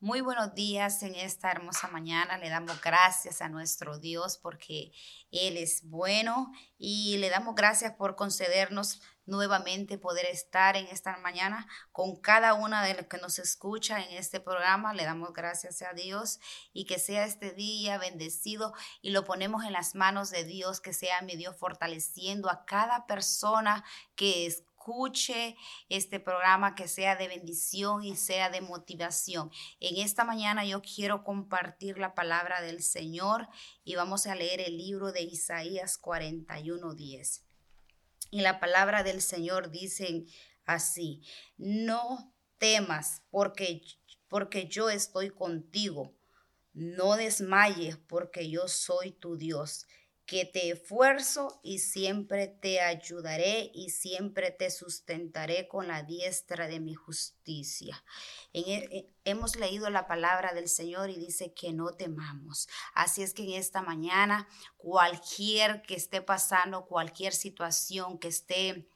Muy buenos días en esta hermosa mañana. Le damos gracias a nuestro Dios porque Él es bueno y le damos gracias por concedernos nuevamente poder estar en esta mañana con cada una de los que nos escucha en este programa. Le damos gracias a Dios y que sea este día bendecido y lo ponemos en las manos de Dios, que sea mi Dios fortaleciendo a cada persona que es escuche este programa, que sea de bendición y sea de motivación. En esta mañana yo quiero compartir la palabra del Señor y vamos a leer el libro de Isaías 41:10. Y la palabra del Señor dice así, no temas porque, porque yo estoy contigo. No desmayes porque yo soy tu Dios que te esfuerzo y siempre te ayudaré y siempre te sustentaré con la diestra de mi justicia. En, e, hemos leído la palabra del Señor y dice que no temamos. Así es que en esta mañana, cualquier que esté pasando, cualquier situación que esté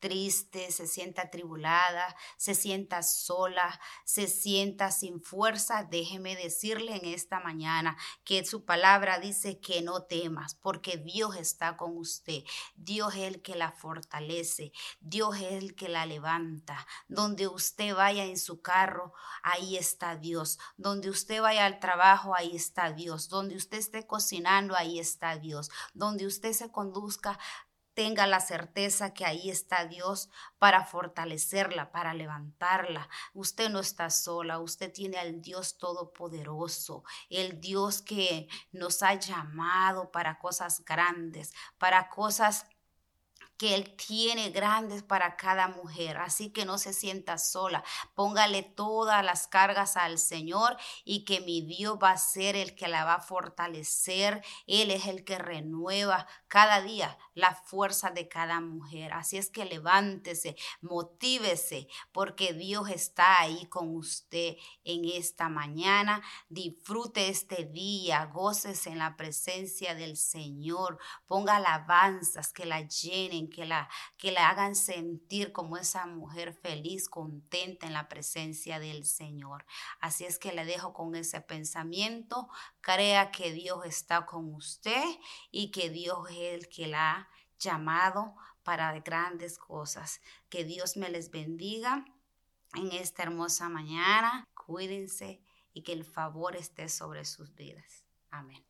triste, se sienta atribulada, se sienta sola, se sienta sin fuerza, déjeme decirle en esta mañana que su palabra dice que no temas, porque Dios está con usted. Dios es el que la fortalece, Dios es el que la levanta. Donde usted vaya en su carro, ahí está Dios. Donde usted vaya al trabajo, ahí está Dios. Donde usted esté cocinando, ahí está Dios. Donde usted se conduzca tenga la certeza que ahí está Dios para fortalecerla, para levantarla. Usted no está sola, usted tiene al Dios Todopoderoso, el Dios que nos ha llamado para cosas grandes, para cosas que Él tiene grandes para cada mujer. Así que no se sienta sola. Póngale todas las cargas al Señor y que mi Dios va a ser el que la va a fortalecer. Él es el que renueva cada día la fuerza de cada mujer. Así es que levántese, motívese, porque Dios está ahí con usted en esta mañana. Disfrute este día, goces en la presencia del Señor. Ponga alabanzas que la llenen que la, que la hagan sentir como esa mujer feliz, contenta en la presencia del Señor. Así es que le dejo con ese pensamiento. Crea que Dios está con usted y que Dios es el que la ha llamado para grandes cosas. Que Dios me les bendiga en esta hermosa mañana. Cuídense y que el favor esté sobre sus vidas. Amén.